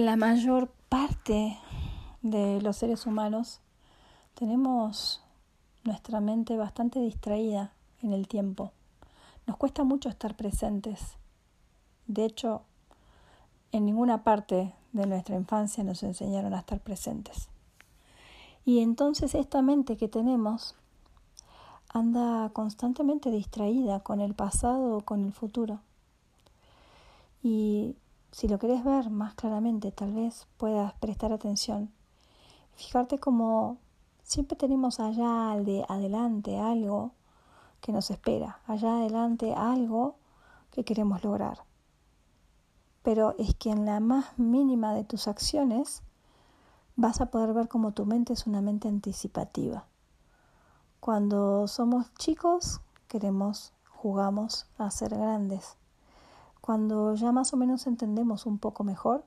la mayor parte de los seres humanos tenemos nuestra mente bastante distraída en el tiempo. Nos cuesta mucho estar presentes. De hecho, en ninguna parte de nuestra infancia nos enseñaron a estar presentes. Y entonces esta mente que tenemos anda constantemente distraída con el pasado o con el futuro. Y si lo querés ver más claramente, tal vez puedas prestar atención. Fijarte como siempre tenemos allá de adelante algo que nos espera, allá adelante algo que queremos lograr. Pero es que en la más mínima de tus acciones vas a poder ver como tu mente es una mente anticipativa. Cuando somos chicos queremos, jugamos a ser grandes. Cuando ya más o menos entendemos un poco mejor,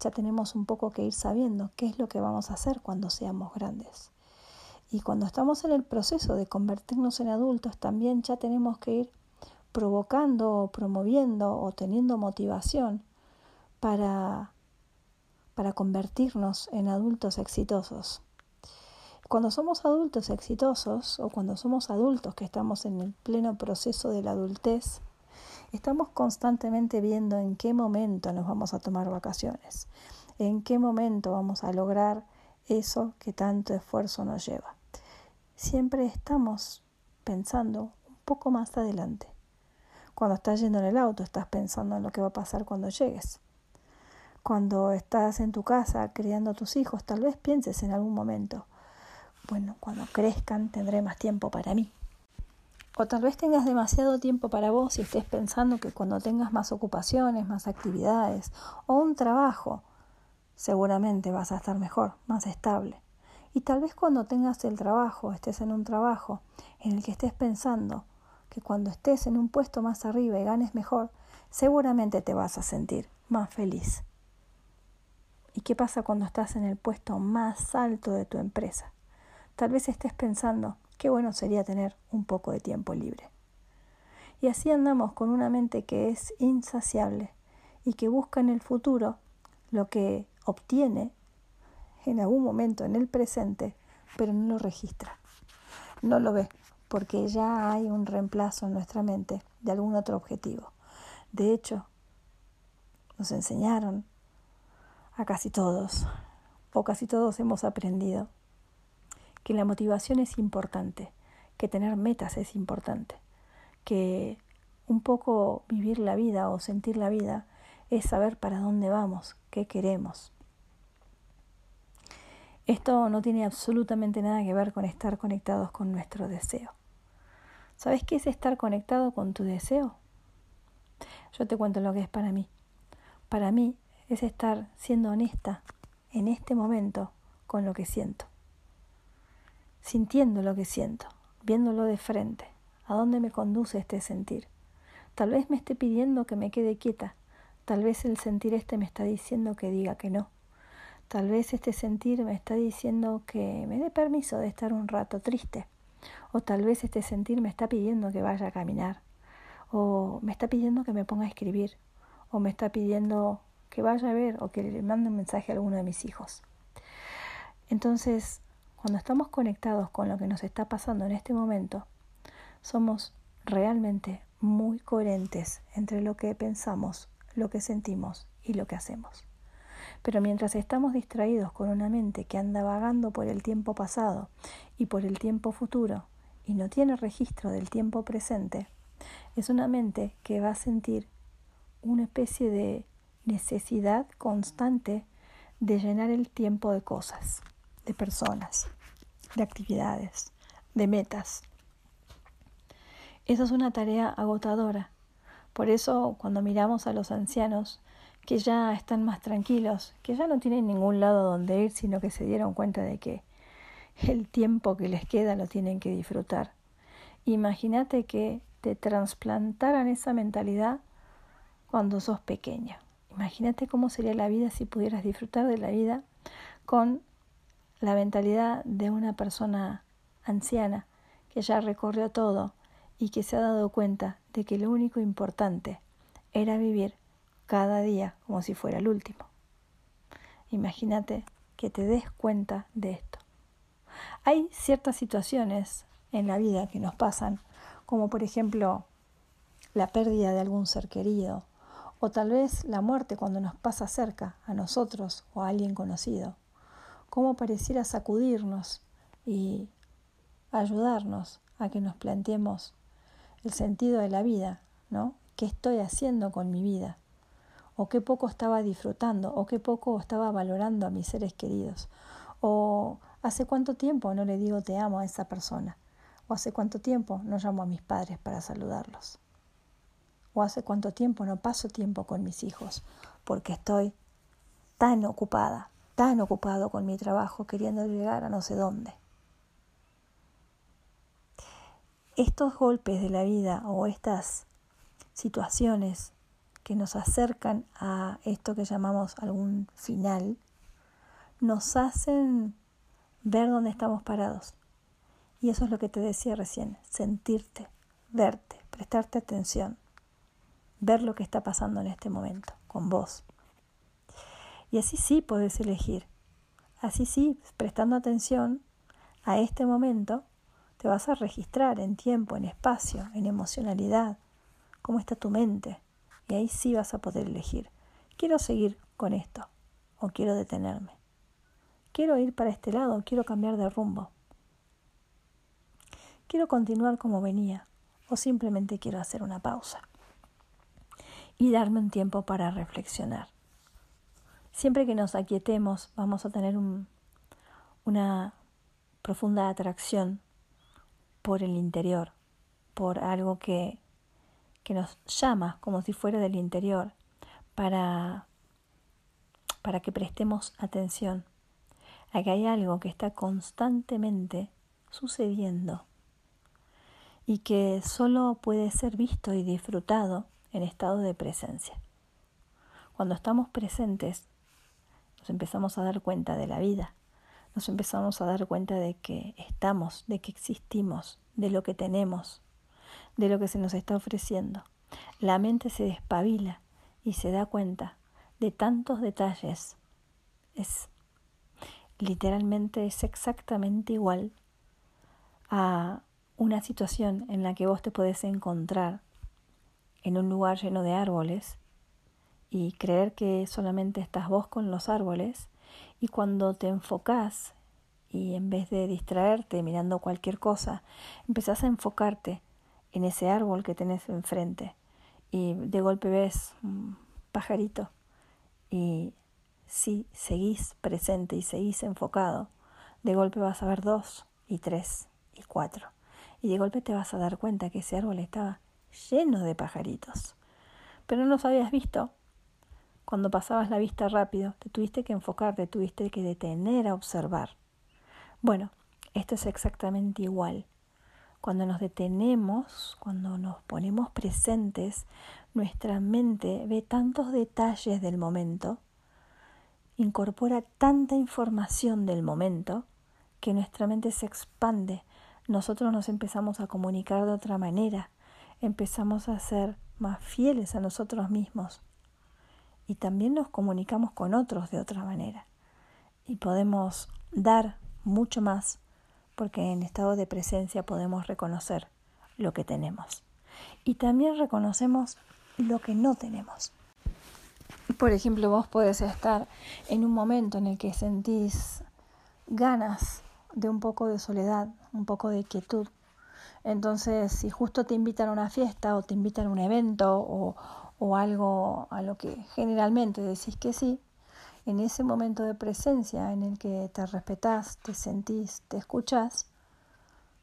ya tenemos un poco que ir sabiendo qué es lo que vamos a hacer cuando seamos grandes. Y cuando estamos en el proceso de convertirnos en adultos, también ya tenemos que ir provocando o promoviendo o teniendo motivación para, para convertirnos en adultos exitosos. Cuando somos adultos exitosos o cuando somos adultos que estamos en el pleno proceso de la adultez, Estamos constantemente viendo en qué momento nos vamos a tomar vacaciones, en qué momento vamos a lograr eso que tanto esfuerzo nos lleva. Siempre estamos pensando un poco más adelante. Cuando estás yendo en el auto, estás pensando en lo que va a pasar cuando llegues. Cuando estás en tu casa criando a tus hijos, tal vez pienses en algún momento, bueno, cuando crezcan tendré más tiempo para mí. O tal vez tengas demasiado tiempo para vos y estés pensando que cuando tengas más ocupaciones, más actividades o un trabajo, seguramente vas a estar mejor, más estable. Y tal vez cuando tengas el trabajo, estés en un trabajo en el que estés pensando que cuando estés en un puesto más arriba y ganes mejor, seguramente te vas a sentir más feliz. ¿Y qué pasa cuando estás en el puesto más alto de tu empresa? Tal vez estés pensando qué bueno sería tener un poco de tiempo libre. Y así andamos con una mente que es insaciable y que busca en el futuro lo que obtiene en algún momento en el presente, pero no lo registra, no lo ve, porque ya hay un reemplazo en nuestra mente de algún otro objetivo. De hecho, nos enseñaron a casi todos, o casi todos hemos aprendido que la motivación es importante, que tener metas es importante, que un poco vivir la vida o sentir la vida es saber para dónde vamos, qué queremos. Esto no tiene absolutamente nada que ver con estar conectados con nuestro deseo. ¿Sabes qué es estar conectado con tu deseo? Yo te cuento lo que es para mí. Para mí es estar siendo honesta en este momento con lo que siento sintiendo lo que siento, viéndolo de frente, a dónde me conduce este sentir. Tal vez me esté pidiendo que me quede quieta, tal vez el sentir este me está diciendo que diga que no, tal vez este sentir me está diciendo que me dé permiso de estar un rato triste, o tal vez este sentir me está pidiendo que vaya a caminar, o me está pidiendo que me ponga a escribir, o me está pidiendo que vaya a ver o que le mande un mensaje a alguno de mis hijos. Entonces, cuando estamos conectados con lo que nos está pasando en este momento, somos realmente muy coherentes entre lo que pensamos, lo que sentimos y lo que hacemos. Pero mientras estamos distraídos con una mente que anda vagando por el tiempo pasado y por el tiempo futuro y no tiene registro del tiempo presente, es una mente que va a sentir una especie de necesidad constante de llenar el tiempo de cosas de personas, de actividades, de metas. Esa es una tarea agotadora. Por eso cuando miramos a los ancianos que ya están más tranquilos, que ya no tienen ningún lado donde ir, sino que se dieron cuenta de que el tiempo que les queda lo tienen que disfrutar. Imagínate que te trasplantaran esa mentalidad cuando sos pequeña. Imagínate cómo sería la vida si pudieras disfrutar de la vida con la mentalidad de una persona anciana que ya recorrió todo y que se ha dado cuenta de que lo único importante era vivir cada día como si fuera el último. Imagínate que te des cuenta de esto. Hay ciertas situaciones en la vida que nos pasan, como por ejemplo la pérdida de algún ser querido, o tal vez la muerte cuando nos pasa cerca a nosotros o a alguien conocido, como pareciera sacudirnos y ayudarnos a que nos planteemos el sentido de la vida, ¿no? ¿Qué estoy haciendo con mi vida? ¿O qué poco estaba disfrutando? ¿O qué poco estaba valorando a mis seres queridos? ¿O hace cuánto tiempo no le digo te amo a esa persona? ¿O hace cuánto tiempo no llamo a mis padres para saludarlos? ¿O hace cuánto tiempo no paso tiempo con mis hijos? Porque estoy tan ocupada, tan ocupado con mi trabajo queriendo llegar a no sé dónde. Estos golpes de la vida o estas situaciones que nos acercan a esto que llamamos algún final, nos hacen ver dónde estamos parados. Y eso es lo que te decía recién, sentirte, verte, prestarte atención, ver lo que está pasando en este momento con vos. Y así sí podés elegir. Así sí, prestando atención a este momento, te vas a registrar en tiempo, en espacio, en emocionalidad, cómo está tu mente. Y ahí sí vas a poder elegir. Quiero seguir con esto o quiero detenerme. Quiero ir para este lado, quiero cambiar de rumbo. Quiero continuar como venía o simplemente quiero hacer una pausa y darme un tiempo para reflexionar. Siempre que nos aquietemos vamos a tener una profunda atracción por el interior, por algo que, que nos llama como si fuera del interior, para, para que prestemos atención a que hay algo que está constantemente sucediendo y que solo puede ser visto y disfrutado en estado de presencia. Cuando estamos presentes, nos empezamos a dar cuenta de la vida, nos empezamos a dar cuenta de que estamos, de que existimos, de lo que tenemos, de lo que se nos está ofreciendo. La mente se despabila y se da cuenta de tantos detalles. Es literalmente es exactamente igual a una situación en la que vos te podés encontrar en un lugar lleno de árboles y creer que solamente estás vos con los árboles y cuando te enfocás y en vez de distraerte mirando cualquier cosa, empezás a enfocarte en ese árbol que tenés enfrente y de golpe ves un pajarito y si seguís presente y seguís enfocado, de golpe vas a ver dos y tres y cuatro y de golpe te vas a dar cuenta que ese árbol estaba lleno de pajaritos. Pero no los habías visto cuando pasabas la vista rápido, te tuviste que enfocar, te tuviste que detener a observar. Bueno, esto es exactamente igual. Cuando nos detenemos, cuando nos ponemos presentes, nuestra mente ve tantos detalles del momento, incorpora tanta información del momento, que nuestra mente se expande. Nosotros nos empezamos a comunicar de otra manera, empezamos a ser más fieles a nosotros mismos, y también nos comunicamos con otros de otra manera y podemos dar mucho más porque en estado de presencia podemos reconocer lo que tenemos y también reconocemos lo que no tenemos. Por ejemplo, vos podés estar en un momento en el que sentís ganas de un poco de soledad, un poco de quietud. Entonces, si justo te invitan a una fiesta o te invitan a un evento o, o algo a lo que generalmente decís que sí, en ese momento de presencia en el que te respetás, te sentís, te escuchás,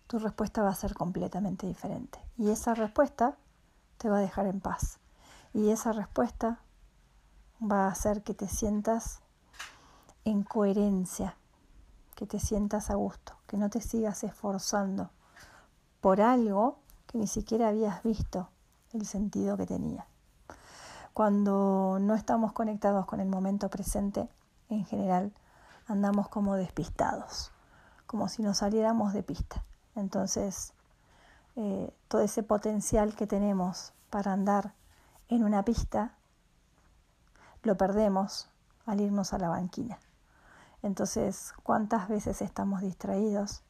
tu respuesta va a ser completamente diferente. Y esa respuesta te va a dejar en paz. Y esa respuesta va a hacer que te sientas en coherencia, que te sientas a gusto, que no te sigas esforzando por algo que ni siquiera habías visto el sentido que tenía. Cuando no estamos conectados con el momento presente, en general andamos como despistados, como si nos saliéramos de pista. Entonces, eh, todo ese potencial que tenemos para andar en una pista, lo perdemos al irnos a la banquina. Entonces, ¿cuántas veces estamos distraídos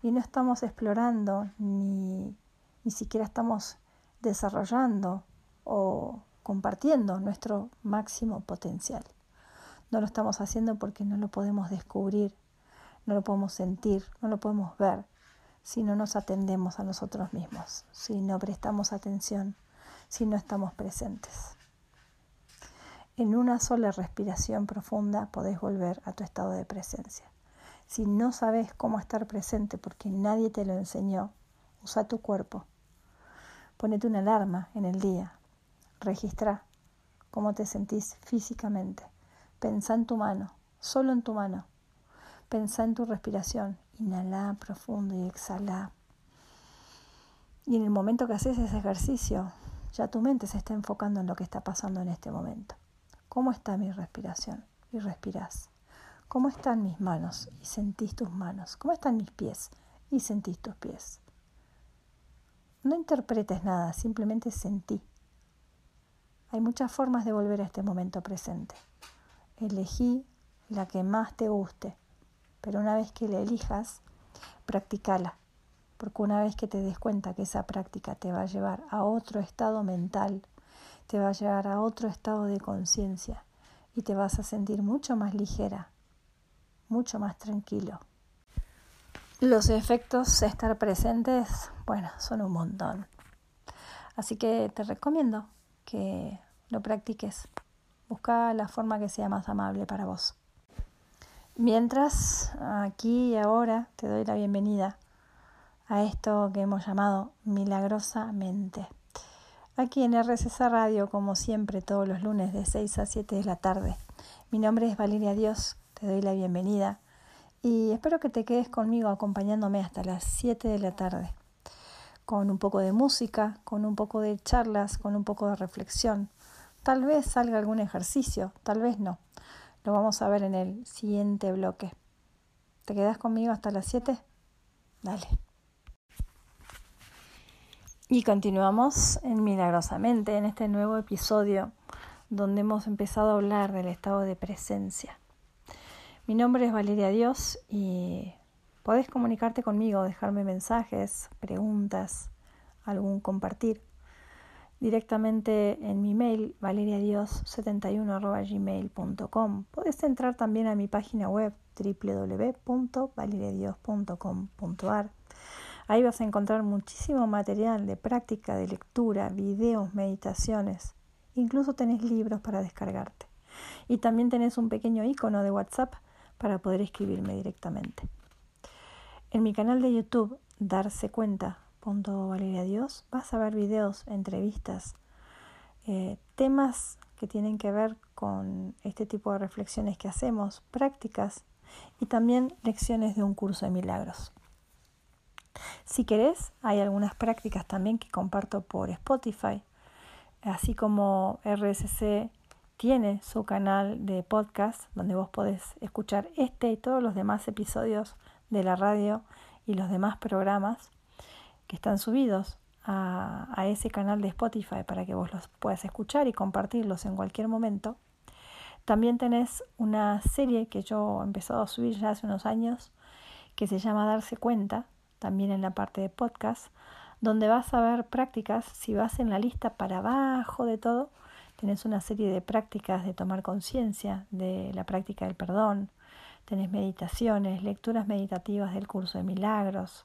y no estamos explorando ni, ni siquiera estamos desarrollando o compartiendo nuestro máximo potencial? No lo estamos haciendo porque no lo podemos descubrir, no lo podemos sentir, no lo podemos ver, si no nos atendemos a nosotros mismos, si no prestamos atención, si no estamos presentes. En una sola respiración profunda podés volver a tu estado de presencia. Si no sabes cómo estar presente porque nadie te lo enseñó, usa tu cuerpo. Ponete una alarma en el día. Registra cómo te sentís físicamente. Pensá en tu mano, solo en tu mano. Pensá en tu respiración. Inhala profundo y exhala. Y en el momento que haces ese ejercicio, ya tu mente se está enfocando en lo que está pasando en este momento. ¿Cómo está mi respiración? Y respirás. ¿Cómo están mis manos? Y sentís tus manos. ¿Cómo están mis pies? Y sentís tus pies. No interpretes nada, simplemente sentí. Hay muchas formas de volver a este momento presente. Elegí la que más te guste, pero una vez que la elijas, practicala, porque una vez que te des cuenta que esa práctica te va a llevar a otro estado mental, te va a llevar a otro estado de conciencia y te vas a sentir mucho más ligera, mucho más tranquilo. Los efectos de estar presentes, bueno, son un montón. Así que te recomiendo que lo practiques. Busca la forma que sea más amable para vos. Mientras, aquí y ahora, te doy la bienvenida a esto que hemos llamado milagrosamente. Aquí en RCC Radio, como siempre, todos los lunes de 6 a 7 de la tarde. Mi nombre es Valeria Dios, te doy la bienvenida y espero que te quedes conmigo acompañándome hasta las 7 de la tarde, con un poco de música, con un poco de charlas, con un poco de reflexión. Tal vez salga algún ejercicio, tal vez no. Lo vamos a ver en el siguiente bloque. ¿Te quedas conmigo hasta las 7? Dale. Y continuamos en Milagrosamente en este nuevo episodio donde hemos empezado a hablar del estado de presencia. Mi nombre es Valeria Dios y podés comunicarte conmigo, dejarme mensajes, preguntas, algún compartir directamente en mi mail valeriadios71@gmail.com. Podés entrar también a mi página web www.valeriadios.com.ar Ahí vas a encontrar muchísimo material de práctica, de lectura, videos, meditaciones. Incluso tenés libros para descargarte. Y también tenés un pequeño icono de WhatsApp para poder escribirme directamente. En mi canal de YouTube, Darse Cuenta, Dios, vas a ver videos, entrevistas, eh, temas que tienen que ver con este tipo de reflexiones que hacemos, prácticas y también lecciones de un curso de milagros. Si querés, hay algunas prácticas también que comparto por Spotify, así como RSC tiene su canal de podcast donde vos podés escuchar este y todos los demás episodios de la radio y los demás programas que están subidos a, ese canal de Spotify para que vos los puedas escuchar y compartirlos en cualquier momento. También tenés una serie que yo he empezado a subir ya hace unos años que se llama Darse Cuenta, también en la parte de podcast, donde vas a ver prácticas, si vas en la lista para abajo de todo, tenés una serie de prácticas de tomar conciencia, de la práctica del perdón, tenés meditaciones, lecturas meditativas del curso de milagros.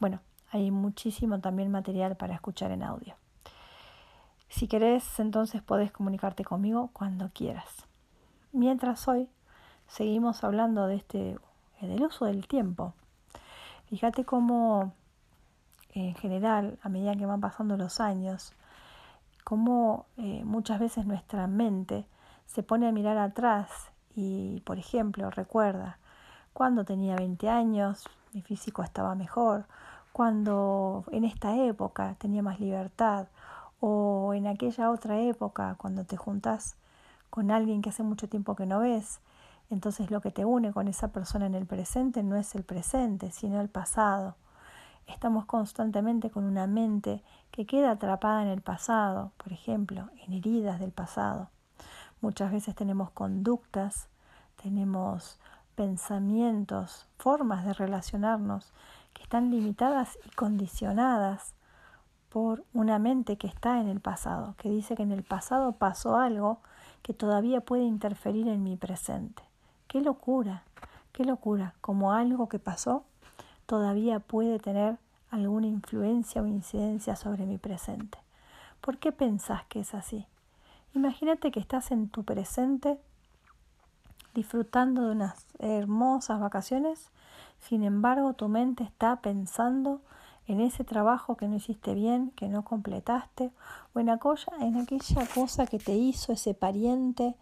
Bueno, hay muchísimo también material para escuchar en audio. Si querés, entonces podés comunicarte conmigo cuando quieras. Mientras hoy seguimos hablando de este del uso del tiempo Fíjate cómo en general, a medida que van pasando los años, cómo eh, muchas veces nuestra mente se pone a mirar atrás y, por ejemplo, recuerda, cuando tenía 20 años mi físico estaba mejor, cuando en esta época tenía más libertad, o en aquella otra época cuando te juntas con alguien que hace mucho tiempo que no ves entonces lo que te une con esa persona en el presente no es el presente, sino el pasado. Estamos constantemente con una mente que queda atrapada en el pasado, por ejemplo, en heridas del pasado. Muchas veces tenemos conductas, tenemos pensamientos, formas de relacionarnos están limitadas y condicionadas por una mente que está en el pasado, que dice que en el pasado pasó algo que todavía puede interferir en mi presente. Qué locura, qué locura, como algo que pasó todavía puede tener alguna influencia o incidencia sobre mi presente. ¿Por qué pensás que es así? Imagínate que estás en tu presente disfrutando de unas hermosas vacaciones, sin embargo tu mente está pensando en ese trabajo que no hiciste bien, que no completaste, o en aquella, cosa que te hizo ese pariente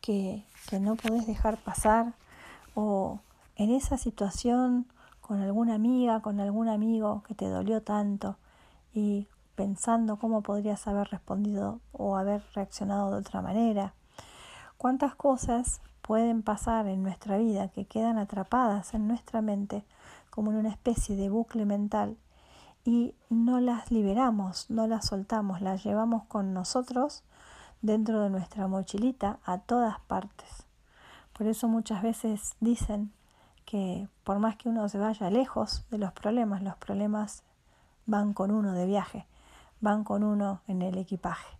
que, que no podés dejar pasar, o en esa situación con alguna amiga, con algún amigo que te dolió tanto y pensando cómo podrías haber respondido o haber reaccionado de otra manera. ¿Cuántas cosas pueden pasar en nuestra vida que quedan atrapadas en nuestra mente como en una especie de bucle mental y no las liberamos, no las soltamos, las llevamos con nosotros dentro de nuestra mochilita a todas partes. Por eso muchas veces dicen que por más que uno se vaya lejos de los problemas, los problemas van con uno de viaje, van con uno en el equipaje.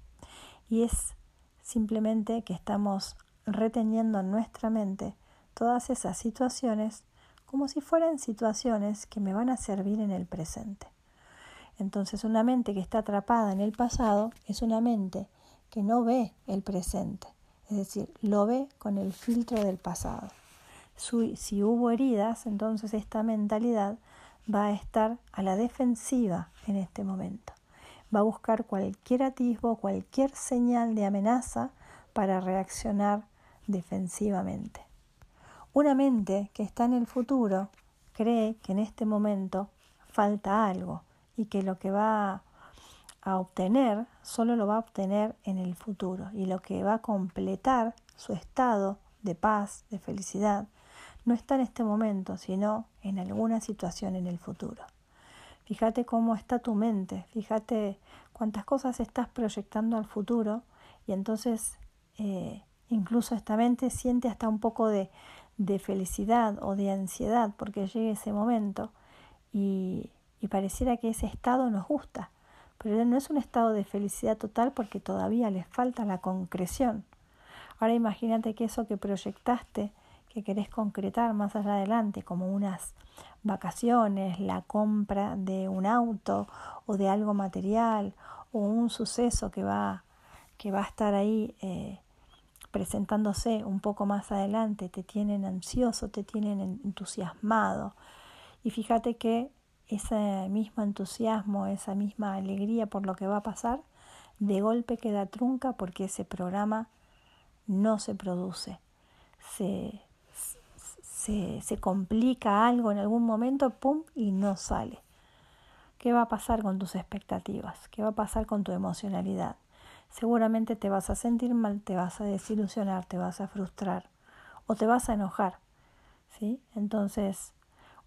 Y es simplemente que estamos reteniendo en nuestra mente todas esas situaciones como si fueran situaciones que me van a servir en el presente. Entonces una mente que está atrapada en el pasado es una mente que no ve el presente, es decir, lo ve con el filtro del pasado. Si hubo heridas, entonces esta mentalidad va a estar a la defensiva en este momento. Va a buscar cualquier atisbo, cualquier señal de amenaza para reaccionar defensivamente. Una mente que está en el futuro cree que en este momento falta algo y que lo que va a obtener solo lo va a obtener en el futuro y lo que va a completar su estado de paz, de felicidad, no está en este momento, sino en alguna situación en el futuro. Fíjate cómo está tu mente, fíjate cuántas cosas estás proyectando al futuro y entonces eh, incluso esta mente siente hasta un poco de, de felicidad o de ansiedad porque llegue ese momento y, y pareciera que ese estado nos gusta, pero no es un estado de felicidad total porque todavía les falta la concreción. Ahora imagínate que eso que proyectaste, que querés concretar más allá adelante, como unas vacaciones, la compra de un auto o de algo material o un suceso que va, que va a estar ahí eh, presentándose un poco más adelante, te tienen ansioso, te tienen entusiasmado. Y fíjate que ese mismo entusiasmo, esa misma alegría por lo que va a pasar, de golpe queda trunca porque ese programa no se produce. Se, se, complica algo en algún momento, ¡pum! y no sale. ¿Qué va a pasar con tus expectativas? ¿Qué va a pasar con tu emocionalidad? Seguramente te vas a sentir mal, te vas a desilusionar, te vas a frustrar o te vas a enojar. ¿sí? Entonces,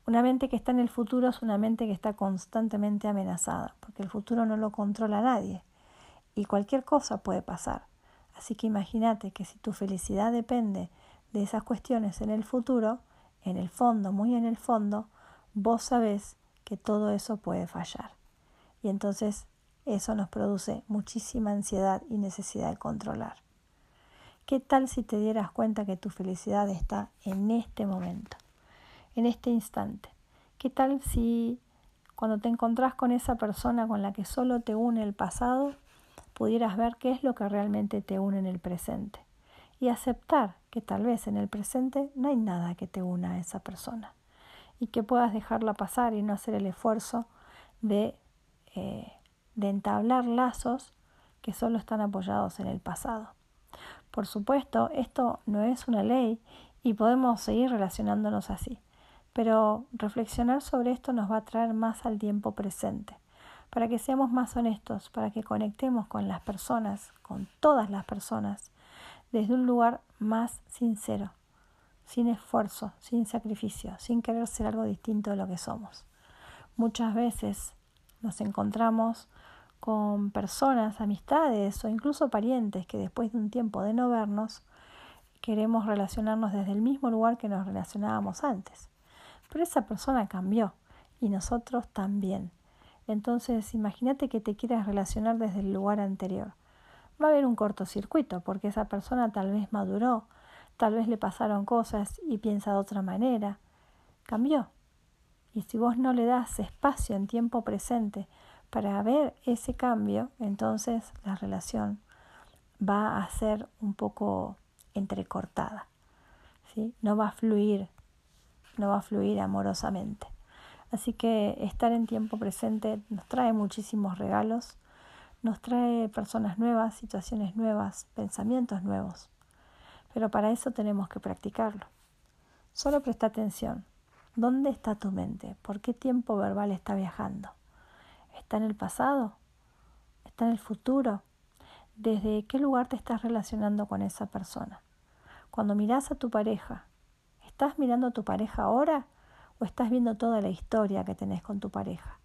una mente que está en el futuro es una mente que está constantemente amenazada, porque el futuro no lo controla nadie y cualquier cosa puede pasar. Así que imagínate que si tu felicidad depende de esas cuestiones en el futuro, en el fondo, muy en el fondo, vos sabés que todo eso puede fallar. Y entonces eso nos produce muchísima ansiedad y necesidad de controlar. ¿Qué tal si te dieras cuenta que tu felicidad está en este momento? en este instante. ¿Qué tal si cuando te encontrás con esa persona con la que solo te une el pasado, pudieras ver qué es lo que realmente te une en el presente? Y aceptar que tal vez en el presente no hay nada que te una a esa persona y que puedas dejarla pasar y no hacer el esfuerzo de, eh, de entablar lazos que solo están apoyados en el pasado. Por supuesto, esto no es una ley y podemos seguir relacionándonos así. Pero reflexionar sobre esto nos va a traer más al tiempo presente, para que seamos más honestos, para que conectemos con las personas, con todas las personas, desde un lugar más sincero, sin esfuerzo, sin sacrificio, sin querer ser algo distinto de lo que somos. Muchas veces nos encontramos con personas, amistades o incluso parientes que después de un tiempo de no vernos, queremos relacionarnos desde el mismo lugar que nos relacionábamos antes. Pero esa persona cambió y nosotros también. Entonces, imagínate que te quieras relacionar desde el lugar anterior. Va a haber un cortocircuito porque esa persona tal vez maduró, tal vez le pasaron cosas y piensa de otra manera. Cambió. Y si vos no le das espacio en tiempo presente para ver ese cambio, entonces la relación va a ser un poco entrecortada. ¿sí? No va a fluir, no va a fluir amorosamente. Así que estar en tiempo presente nos trae muchísimos regalos, nos trae personas nuevas, situaciones nuevas, pensamientos nuevos. Pero para eso tenemos que practicarlo. Solo presta atención. ¿Dónde está tu mente? ¿Por qué tiempo verbal está viajando? ¿Está en el pasado? ¿Está en el futuro? ¿Desde qué lugar te estás relacionando con esa persona? Cuando miras a tu pareja, ¿estás mirando a tu pareja ahora o estás viendo toda la historia que tenés con tu pareja?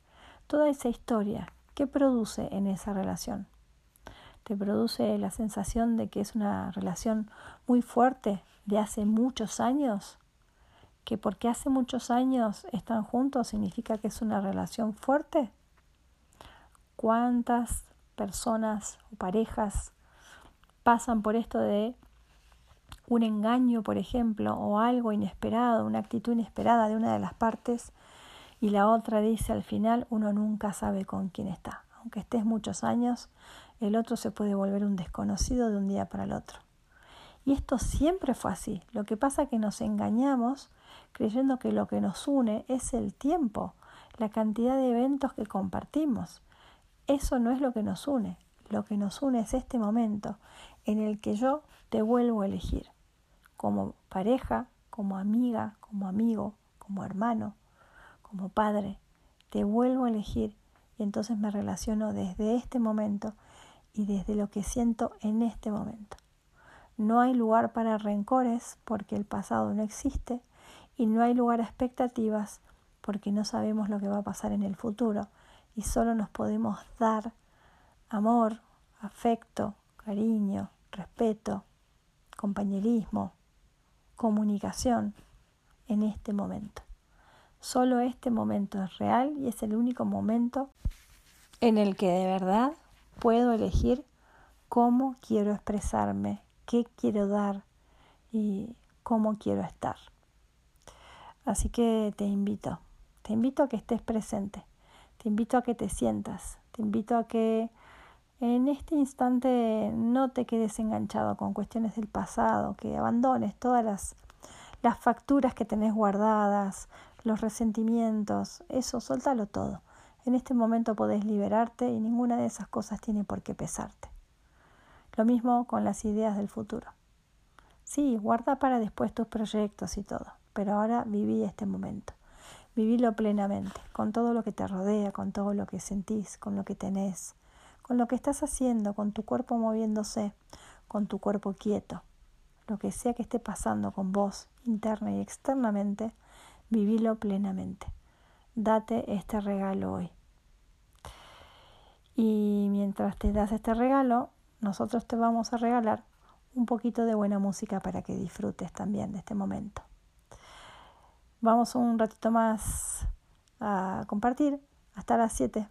Toda esa historia, ¿qué produce en esa relación? ¿Te produce la sensación de que es una relación muy fuerte de hace muchos años? ¿Que porque hace muchos años están juntos significa que es una relación fuerte? ¿Cuántas personas o parejas pasan por esto de un engaño, por ejemplo, o algo inesperado, una actitud inesperada de una de las partes, y la otra dice al final, uno nunca sabe con quién está. Aunque estés muchos años, el otro se puede volver un desconocido de un día para el otro. Y esto siempre fue así. Lo que pasa es que nos engañamos creyendo que lo que nos une es el tiempo, la cantidad de eventos que compartimos. Eso no es lo que nos une. Lo que nos une es este momento en el que yo te vuelvo a elegir como pareja, como amiga, como amigo, como hermano, como padre. Te vuelvo a elegir y entonces me relaciono desde este momento y desde lo que siento en este momento. No hay lugar para rencores porque el pasado no existe y no hay lugar a expectativas porque no sabemos lo que va a pasar en el futuro y solo nos podemos dar amor, afecto, cariño, respeto, compañerismo, comunicación en este momento. Solo este momento es real y es el único momento en el que de verdad puedo elegir cómo quiero expresarme, qué quiero dar y cómo quiero estar. Así que te invito, te invito a que estés presente, te invito a que te sientas, te invito a que en este instante no te quedes enganchado con cuestiones del pasado, que abandones todas las, las facturas que tenés guardadas, los resentimientos, eso, suéltalo todo. En este momento podés liberarte y ninguna de esas cosas tiene por qué pesarte. Lo mismo con las ideas del futuro. Sí, guarda para después tus proyectos y todo, pero ahora viví este momento. Vivilo plenamente, con todo lo que te rodea, con todo lo que sentís, con lo que tenés, con lo que estás haciendo, con tu cuerpo moviéndose, con tu cuerpo quieto. Lo que sea que esté pasando con vos, interna y externamente, vivilo plenamente. Date este regalo hoy. Y mientras te das este regalo, nosotros te vamos a regalar un poquito de buena música para que disfrutes también de este momento. Vamos un ratito más a compartir hasta las 7.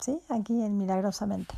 ¿sí? Aquí en Milagrosamente.